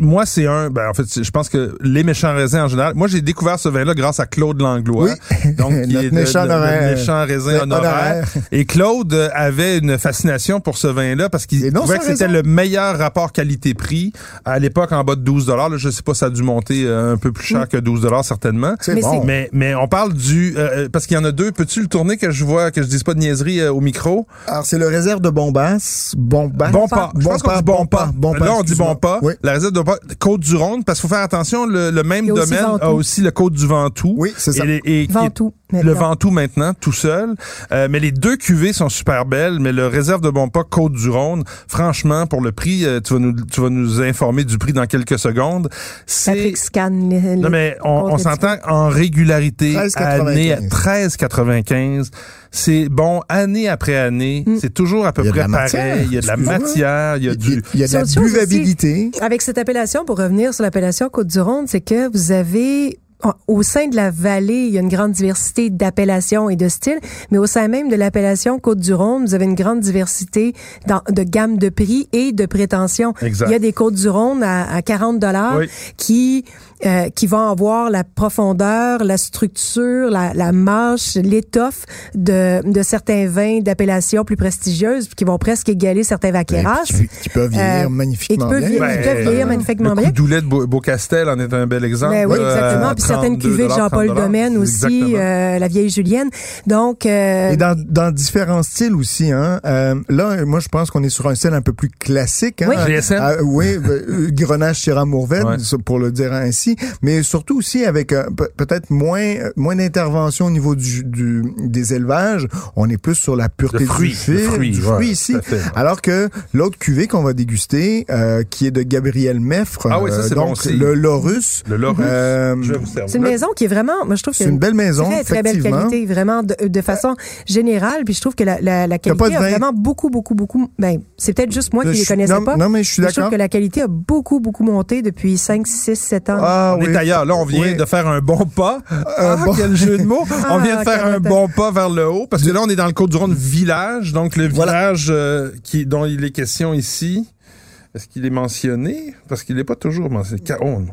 moi, c'est un... Ben, en fait, je pense que les méchants raisins en général... Moi, j'ai découvert ce vin-là grâce à Claude Langlois. Oui. Donc, qui Notre est méchant le, le méchant raisin honoraire. honoraire. Et Claude euh, avait une fascination pour ce vin-là parce qu'il trouvait que c'était le meilleur rapport qualité-prix. À l'époque, en bas de 12 Là, je sais pas, ça a dû monter euh, un peu plus cher que 12 certainement. C'est Mais bon. Mais, mais on parle du... euh, parce qu'il y en a deux. Peux-tu le tourner que je vois, que je dise pas de niaiserie euh, au micro? Alors, c'est le réserve de Bombasse. Bombasse. Bon pas. Je pense qu'on dit bon pas. Bon pas, Là, on dit bon pas. Oui. La réserve de pas. Côte du Rhône, parce qu'il faut faire attention, le, le même aussi domaine a aussi le Côte du Ventoux. Oui, c'est ça. Et, les- et- Ventoux, et- maintenant. Le Ventoux maintenant, tout seul. Euh, mais les deux cuvées sont super belles, mais le réserve de bon pas Côte du Rhône, franchement, pour le prix, euh, tu vas nous, tu vas nous informer du prix dans quelques secondes. C'est, Patrick Scan. les- les- non, mais on, s'entend en régularité, 13,95. année à 13,95. C'est bon, année après année. Mm. C'est toujours à peu près pareil. Il y a de la matière, il y a du... Il y a de la buvabilité. Avec cette appellation, pour revenir sur l'appellation Côte-du-Rhône, c'est que vous avez au sein de la vallée, il y a une grande diversité d'appellations et de styles, mais au sein même de l'appellation Côte-du-Rhône, vous avez une grande diversité dans- de gamme de prix et de prétention. Exact. Il y a des Côtes-du-Rhône à, à 40 dollars Oui. qui euh, qui vont avoir la profondeur, la structure, la, la mâche, l'étoffe de, de certains vins d'appellation plus prestigieuses, puis qui vont presque égaler certains vaquérages. Qui, qui peuvent vieillir Euh, magnifiquement et qui peuvent bien. vieillir- Ben, Ils peuvent vieillir magnifiquement bien. Coudoulet de Beau- Beaucastel en est un bel exemple. Ben oui, là, exactement. Puis certaines 32 cuvées de Jean-Paul 30 Domaine aussi, euh, la vieille Julienne. Donc, euh, Et dans, dans différents styles aussi. Hein. Euh, là, moi, je pense qu'on est sur un style un peu plus classique. Hein. Oui. GSM? Ah, oui, ben, euh, Grenache Syrah Mourvèdre, Ouais. pour le dire ainsi, mais surtout aussi avec euh, pe- peut-être moins euh, moins d'intervention au niveau du, du- des élevages. On est plus sur la pureté fruit, du fil, fruit, du ouais, fruit ici. fait, ouais. Alors que l'autre cuvée qu'on va déguster, euh, qui est de Gabriel Meffre, Ah oui, ça, euh, c'est donc bon aussi. le Laurus. Le. Euh, servir. c'est une maison qui est vraiment, moi je trouve que c'est une belle maison, très très belle qualité, vraiment de, de façon générale. Puis je trouve que la, la, la pas qualité de a vraiment beaucoup beaucoup beaucoup. Ben c'est peut-être juste moi qui Je les connaissais non, pas. non, mais je suis Mais Je trouve d'accord. que la qualité a beaucoup beaucoup monté depuis 5, 6, 7 ans. Ah, On oui. est ailleurs. Là, on vient Oui. de faire un bon pas. Ah, bon- quel jeu de mots. on vient de Ah, faire un bon pas vers le haut. Parce que là, on est dans le Côte-du-Rhône village. Donc, le Voilà. village euh, qui, dont il est question ici. Est-ce qu'il est mentionné? Parce qu'il n'est pas toujours mentionné. Oh, non.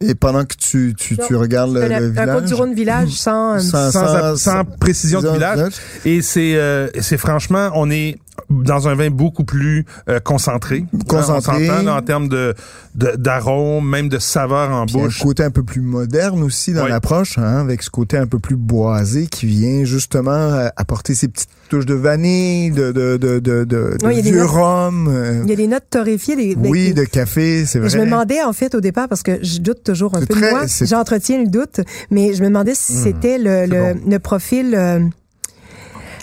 Et pendant que tu, tu, tu regardes le, C'est un- village... Côte-du-Rhône village sans, Sans- sans, sans précision de village. Et c'est euh, c'est franchement, on est dans un vin beaucoup plus euh, concentré. Concentré. On s'entend là, en termes de de- d'arôme, même de saveur en Puis un bouche. côté un peu plus moderne aussi dans Oui. l'approche, hein, avec ce côté un peu plus boisé qui vient justement euh, apporter ses petites touches de vanille, de, de, de, de, de, Oui, il y a des vieux notes- rhum. euh, il y a des notes torréfiées. Des, des- oui, des- de café, c'est vrai. Je me demandais en fait au départ parce que je doute toujours un peu de moi. J'entretiens le doute, mais je me demandais si c'était le, le, bon. le profil. euh,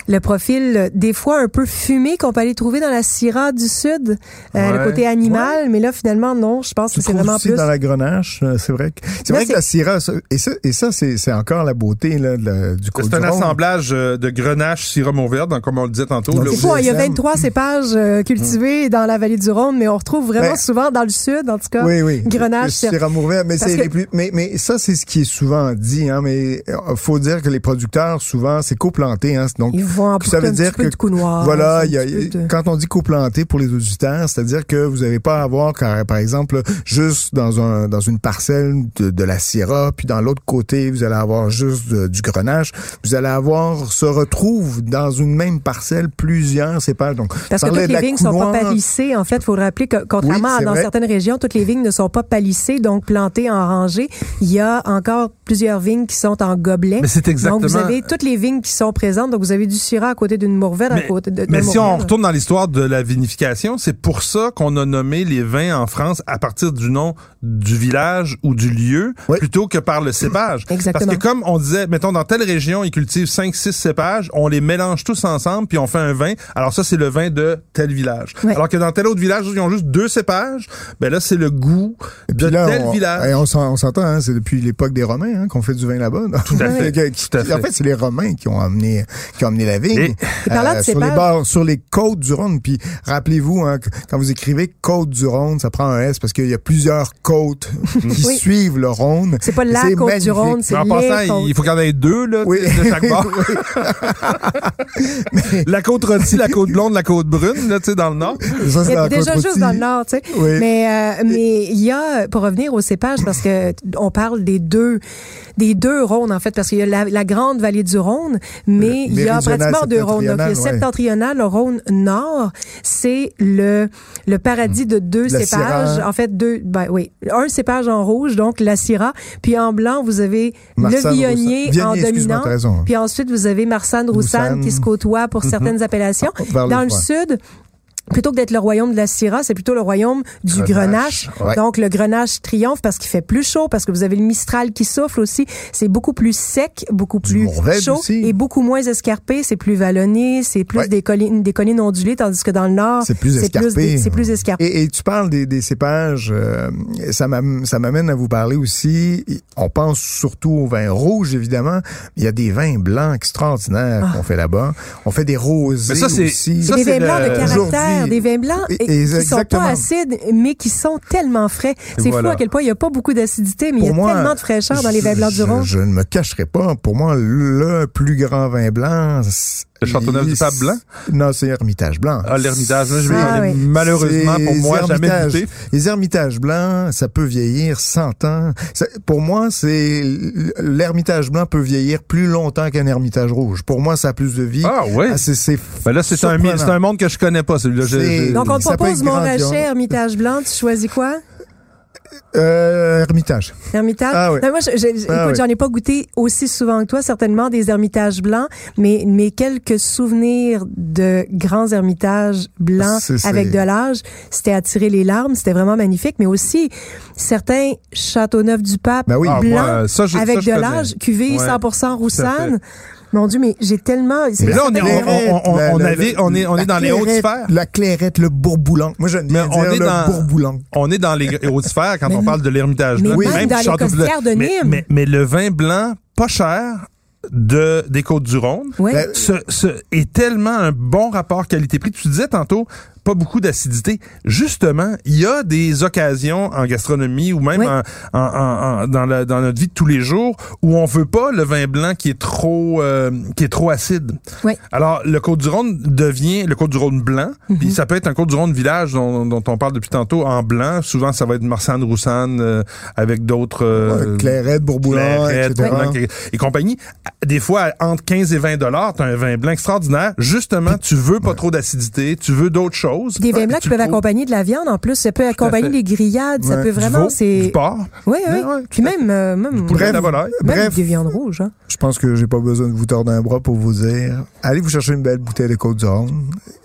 le profil, euh, des fois un peu fumé qu'on peut aller trouver dans la Syrah du Sud, euh, le côté animal, mais là finalement non, je pense Tu que c'est vraiment aussi plus. dans la grenache, euh, c'est vrai que c'est vrai que la Syrah ça- et ça et ça c'est c'est encore la beauté là de la- du côté C'est un assemblage de grenache, Mourvèdre, donc comme on le disait tantôt. Donc, là, C'est au fou, il y a GSM. 23 cépages cultivés dans la vallée du Rhône, mais on retrouve vraiment Ben, souvent dans le sud, en tout cas. Oui, oui. Grenache, Syrah Mourvèdre, mais c'est que- les plus, mais, mais ça, c'est ce qui est souvent dit, hein, mais faut dire que les producteurs, souvent, c'est coplanté, hein, donc Ça veut un dire petit peu que de coup noir, voilà, y a- de- quand on dit coplanté pour les auditeurs, c'est-à-dire que vous n'allez pas avoir, car- par exemple, juste dans un dans une parcelle de, de la syrah, puis dans l'autre côté, vous allez avoir juste de- du grenache. Vous allez avoir se retrouvent dans une même parcelle plusieurs cépages. Donc, Parce que toutes les vignes sont pas palissées. En fait, il faut rappeler que contrairement Oui, à dans vrai. certaines régions, toutes les vignes ne sont pas palissées, donc plantées en rangée. Il y a encore plusieurs vignes qui sont en gobelet. Mais c'est exactement- Donc, vous avez toutes les vignes qui sont présentes. Donc, vous avez du Syrah à côté d'une Mourvèdre, à Mais, côté de, de mais si on retourne dans l'histoire de la vinification, c'est pour ça qu'on a nommé les vins en France à partir du nom du village ou du lieu Oui. plutôt que par le cépage. Exactement. Parce que comme on disait, mettons dans telle région, ils cultivent 5 6 cépages, on les mélange tous ensemble puis on fait un vin. Alors ça c'est le vin de tel village. Oui. Alors que dans tel autre village, ils ont juste deux cépages, ben là c'est le goût Et de là, tel on, village. et on s'en- on s'entend, hein, c'est depuis l'époque des Romains hein, qu'on fait du vin là-bas. Tout à fait. Qui- Tout à fait. En fait, c'est les Romains qui ont amené, qui ont amené la vigne. De sur les cépages- bords, sur les côtes du Rhône. Puis rappelez-vous, hein, que quand vous écrivez côte du Rhône, ça prend un S parce qu'il y a plusieurs côtes qui Oui. suivent le Rhône. C'est pas la côte du. Rhône, c'est Mais en passant, côtes. il faut qu'il y en ait deux là, Oui. de chaque bord. la côte rôtie, la côte blonde, la côte brune, là, tu sais, dans le nord. Ça, c'est Il y a la déjà juste dans le nord, tu sais. Oui. Mais euh, mais il y a pour revenir au cépage parce que on parle des deux des deux Rhônes en fait parce qu'il y a la, la grande vallée du Rhône, mais il y a pratiquement deux Rhônes. Donc le septentrional, le Rhône nord, c'est le le paradis de deux La cépages. Syrah. En fait deux ben oui, un cépage en rouge donc la Syrah, puis en blanc vous avez Marsanne, le Viognier en dominant, puis ensuite vous avez Marsanne Roussanne Roussanne. qui se côtoient pour certaines appellations. Dans le sud, Plutôt que d'être le royaume de la Syrah, c'est plutôt le royaume du grenache. Grenache, ouais. Donc, le grenache triomphe parce qu'il fait plus chaud, parce que vous avez le mistral qui souffle aussi. C'est beaucoup plus sec, beaucoup Du plus chaud aussi. et beaucoup moins escarpé. C'est plus vallonné, c'est plus Ouais. des, collines, des collines ondulées, tandis que dans le nord, C'est plus escarpé. des- C'est plus escarpé. Et, et tu parles des, des cépages, euh, ça m'am- ça m'amène à vous parler aussi. On pense surtout au vin rouge, évidemment. Il y a des vins blancs extraordinaires qu'on fait là-bas. On fait des rosés Mais ça, c'est- aussi. ça, des vins blancs le- de caractère, Des vins blancs Et- et, qui sont pas acides, mais qui sont tellement frais. C'est voilà. fou à quel point il n'y a pas beaucoup d'acidité, mais il y a moi, tellement de fraîcheur dans les vins blancs du je- Rhône. Je ne me cacherai pas. Pour moi, le plus grand vin blanc... Le Châteauneuf du Pape blanc? Non, c'est Hermitage blanc. Ah, l'Ermitage, là, je vais Ah, oui. malheureusement pour moi les jamais Hermitages- goûté. Les Hermitages blancs, ça peut vieillir 100 ans. Ça- pour moi, c'est l'Hermitage blanc peut vieillir plus longtemps qu'un Hermitage rouge. Pour moi, ça a plus de vie. Ah oui. Ah, c'est Ben là, c'est un, un monde que je connais pas, celui-là. Donc, on te propose Montrachet. Hermitage blanc. Tu choisis quoi? Euh, Hermitage. Hermitage? Ah oui. Non, moi, je- je- écoute, Ah oui. j'en ai pas goûté aussi souvent que toi, certainement des ermitages blancs, mais, mais quelques souvenirs de grands ermitages blancs C'est- c'est- avec de l'âge, c'était à tirer les larmes, c'était vraiment magnifique, mais aussi certains Châteauneuf du Pape Ben oui. Ah, blancs moi, ça, je- avec ça, je de connais. l'âge, cuvée Ouais, 100% tout roussanne. Mon Dieu, mais j'ai tellement... Mais là, on est, on, on, on, la- est, on est dans les hautes sphères. La clairette, le bourboulant. Moi, j'aime bien on est le dans- bourboulant. On est dans les hautes sphères quand Mais- on parle de l'Ermitage mais blanc. même Même dans du les costières de mais, Nîmes. mais, mais le vin blanc, pas cher, de, des Côtes-du-Rhône, ce, ce est tellement un bon rapport qualité-prix. Tu disais tantôt, pas beaucoup d'acidité. Justement, il y a des occasions en gastronomie ou même Oui. en, en- en- en- dans, la- dans notre vie de tous les jours où on veut pas le vin blanc qui est trop euh, qui est trop acide. Oui. Alors le Côte du Rhône devient le Côte du Rhône blanc, Mhm. puis ça peut être un Côte du Rhône village dont, dont on parle depuis tantôt en blanc. Souvent ça va être Marsanne Roussanne euh, avec d'autres euh, Ouais, clairette, Clairette, etc. Et compagnie. Des fois, entre 15 et 20 dollars, t'as un vin blanc extraordinaire. Justement, tu veux pas trop d'acidité, tu veux d'autres choses. Des vins blancs Tu qui peuvent accompagner de la viande en plus. Ça peut accompagner des grillades. Ça peut Du vraiment. veau, c'est du porc. Oui, oui. Ouais, ouais, Puis même, euh, même, Bref, de la volaille. même bref. des viandes rouges. Hein. Je pense que j'ai pas besoin de vous tordre un bras pour vous dire, allez vous chercher une belle bouteille de Côte du Rhône.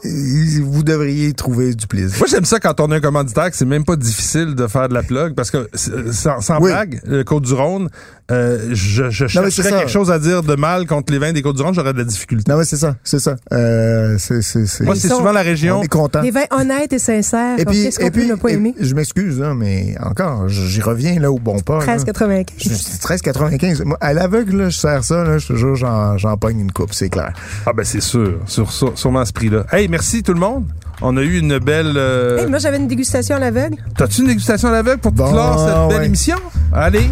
Et Vous devriez trouver du plaisir. Moi, j'aime ça quand on a un commanditaire que c'est même pas difficile de faire de la plug parce que c'est- sans, sans Oui. blague, le Côte-du-Rhône, euh, je, je Non, chercherais quelque chose à dire de mal contre les vins des Côtes-du-Rhône, j'aurais de la difficulté. Non, mais c'est ça, c'est ça. Euh, c'est, c'est, c'est. Moi, c'est souvent la on région. est content. Des vins honnêtes et sincères. Et puis, Qu'est-ce qu'on et peut puis, ne pas aimer? je m'excuse, hein, mais encore, j'y reviens là au bon pas. là. 13,95. Je- c'est 13,95. Moi, à l'aveugle, là, je sers ça, là, je te jure, j'en, j'en pogne une coupe, c'est clair. Ah ben c'est sûr, sur, sur, sûrement à ce prix-là. Hey, merci tout le monde. On a eu une belle... euh, Hey, moi, j'avais une dégustation à l'aveugle. T'as-tu une dégustation à l'aveugle pour Bon, clore cette belle ouais. émission? Allez.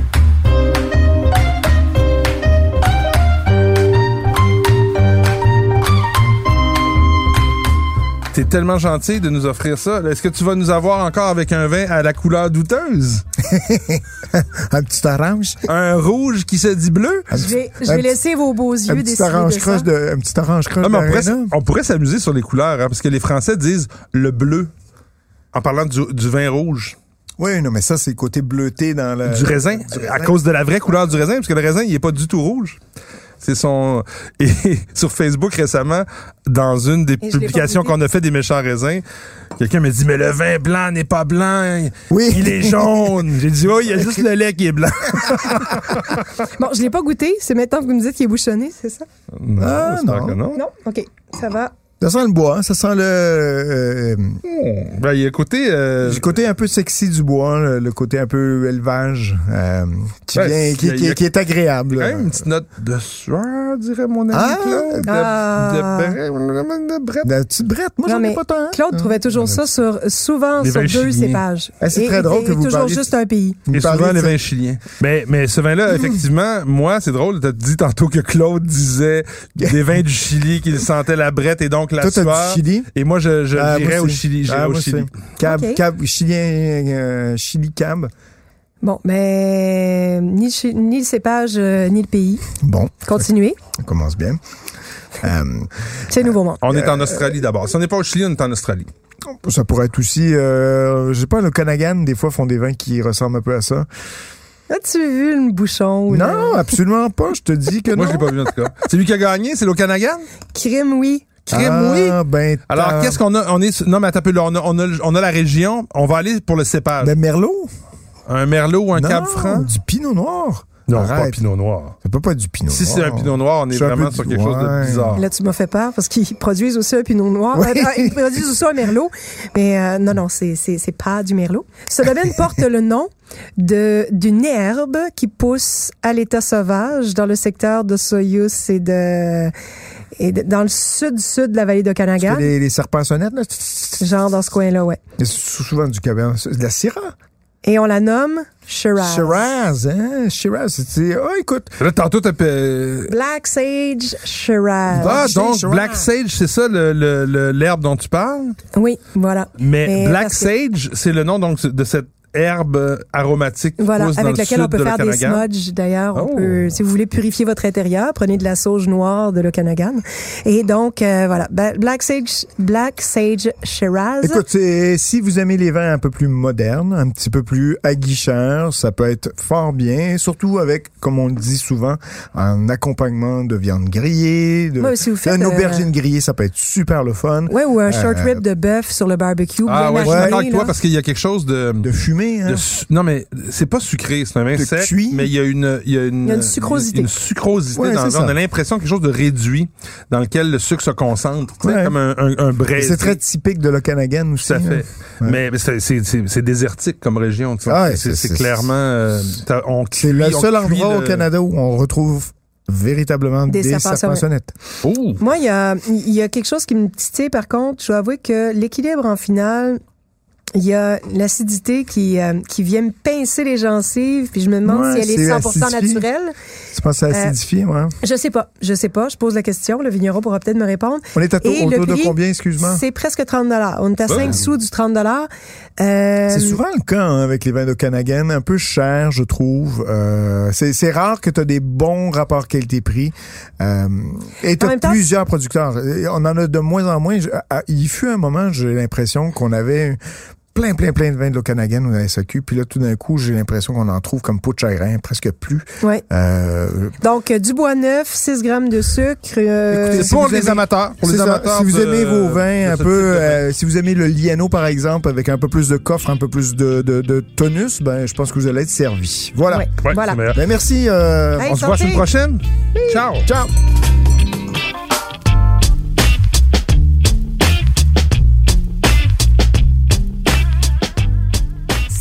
T'es tellement gentil de nous offrir ça. Est-ce que tu vas nous avoir encore avec un vin à la couleur douteuse? Un petit orange. Un rouge qui se dit bleu? Je vais, je laisser vos beaux yeux Un petit décider orange de ça. croche de, un petit orange croche mais on pourrait, s'amuser sur les couleurs, hein, parce que les Français disent le bleu. En parlant du, du vin rouge, Oui, non, mais ça, c'est le côté bleuté dans le... du raisin, à cause de la vraie couleur du raisin, parce que le raisin, il est pas du tout rouge. C'est son et sur Facebook récemment, dans une des publications qu'on a fait des méchants raisins, quelqu'un me dit mais le vin blanc n'est pas blanc, Oui. il est jaune. J'ai dit oh il y a juste le lait qui est blanc. Bon, je l'ai pas goûté. C'est maintenant que vous me dites qu'il est bouchonné, c'est ça? Non, Ah, j'espère non. que non. Non? OK. Ça va. Ça sent le bois, hein, ça sent le... euh, Ben, il y a côté euh, le côté un peu sexy du bois, le, le côté un peu élevage, euh, qui, vient, qui, a- qui- il y a- qui est agréable. quand même une petite note de sueur, dirait mon ami Ah! Claude. De, Ah. de, de, de brette. La petite brette, moi, j'en ai pas tant. hein. Claude trouvait toujours ça sur, souvent Les sur deux chiliens. cépages. Ah, c'est Et- très drôle et- que et vous toujours parliez de- juste un pays. Et souvent de les vins chiliens. Mais, mais ce vin-là, effectivement, moi, c'est drôle, t'as dit tantôt que Claude disait des vins du Chili, qu'il sentait la brette et donc la Toi, sueur. du Chili? Et moi, je, je Ah, dirais moi, au Chili. j'irais Ah, au moi, Chili. Cab, cab, chilien, euh, chili cab. Bon, mais ni, le ni le cépage, euh, ni le pays. Bon, Continuez. ça commence bien. Euh, C'est Nouveau Monde. On est en Australie d'abord. Si on n'est pas au Chili, on est en Australie. ça pourrait être aussi, euh, je sais pas, le Conagan, des fois, font des vins qui ressemblent un peu à ça. As-tu vu une bouchon? ou Non, le- absolument pas. Je te dis que Moi, non. je l'ai pas vu en tout cas. C'est lui qui a gagné, c'est l'Okanagan? Crime, oui. Crime, ah, oui. Ben, Alors, qu'est-ce qu'on a? On est, non, mais attends un peu, là, on a, on a, on a la région. On va aller pour le cépage. Ben, Merlot? Un Merlot ou un non, Cab Franc? du Pinot Noir. Non, c'est pas Arrête. Pinot Noir. Ça peut pas être du Pinot Si Noir. c'est un Pinot Noir, on est vraiment sur quelque chose de bizarre. Là, tu m'as fait peur parce qu'ils produisent aussi un pinot noir. Oui. Euh, non, ils produisent aussi un merlot. Mais euh, non, non, c'est, c'est, c'est pas du merlot. Ce domaine porte le nom de, d'une herbe qui pousse à l'état sauvage dans le secteur de Soyuz et de, et dans le sud-sud de la vallée de Tu fais Kanagan. les, les serpents sonnettes, là? Genre dans ce coin-là, ouais. C'est souvent du cabernet. De la Syrah? Et on la nomme Shiraz. Shiraz, hein? Shiraz, c'est... Oh, écoute. Là, tantôt, t'as... Black Sage Shiraz. Ah, Shiraz. donc, Black Sage, c'est ça le- le- le- l'herbe dont tu parles? Oui, voilà. Mais, Mais Black que- Sage, c'est le nom donc de cette herbe aromatique Voilà, pousse avec le laquelle sud on peut de faire des smudges. D'ailleurs, on Oh. peut, si vous voulez purifier votre intérieur, prenez de la sauge noire de l'Okanagan. Et donc, euh, voilà, Black Sage, Black Sage Shiraz. Écoute, si vous aimez les vins un peu plus modernes, un petit peu plus aguicheurs, ça peut être fort bien, surtout avec, comme on le dit souvent, un accompagnement de viande grillée, de, Ouais, si vous faites, une euh, aubergine grillée, ça peut être super le fun. Ouais, ou un short Euh, rib de bœuf sur le barbecue. Ah bien ouais, je suis d'accord avec toi parce qu'il y a quelque chose de... De hein? de su- non, mais c'est pas sucré, c'est un vin De sec, cuit. mais il y a une... Il y a une, Il y a une sucrosité. Une, sucrosité Ouais, dans le c'est vin. On a l'impression quelque chose de réduit dans lequel le sucre se concentre. Ouais. comme un, un, un braisé. C'est très typique de l'Okanagan aussi. Tout à fait. hein. Ouais. Mais, mais c'est, désertique comme région. Ah c'est, clairement... euh, on C'est le seul endroit le- au Canada où on retrouve véritablement Des des, sonnettes. Oh! Moi, il y a, il y a quelque chose qui me titille, par contre. Je dois avouer que l'équilibre en finale, il y a l'acidité qui, euh, qui vient me pincer les gencives, puis je me demande Ouais, si elle est c'est 100% acidifié. naturelle. Tu penses à Euh, acidifier, ouais? Je sais pas, je sais pas. Je pose la question. Le vigneron pourra peut-être me répondre. On est à le autour de combien, excuse-moi? C'est presque 30 On est à Ouais. 5 sous du 30 euh, C'est souvent le cas hein, avec les vins d'Okanagan, un peu cher, je trouve. Euh, c'est c'est rare que tu as des bons rapports qualité-prix. Euh, et tu as temps, plusieurs producteurs. On en a de moins en moins. Il fut un moment, j'ai l'impression qu'on avait plein, plein, plein de vins de l'Okanagan au SAQ. Puis là, tout d'un coup, j'ai l'impression qu'on en trouve comme peau de chagrin, presque plus. Ouais. Euh, Donc, euh, du bois neuf, 6 grammes de sucre. euh, Écoutez, C'est si pour les aimez- amateurs. Pour c'est les ça. amateurs si vous de- aimez vos de vins un peu, de euh, si vous aimez le Liano par exemple, avec un peu plus de coffre, un peu plus de, de, de tonus, ben je pense que vous allez être servi. Voilà. ouais, Ouais, voilà. Ben merci. euh, Hey, On se voit la semaine prochaine. Ciao! Ciao.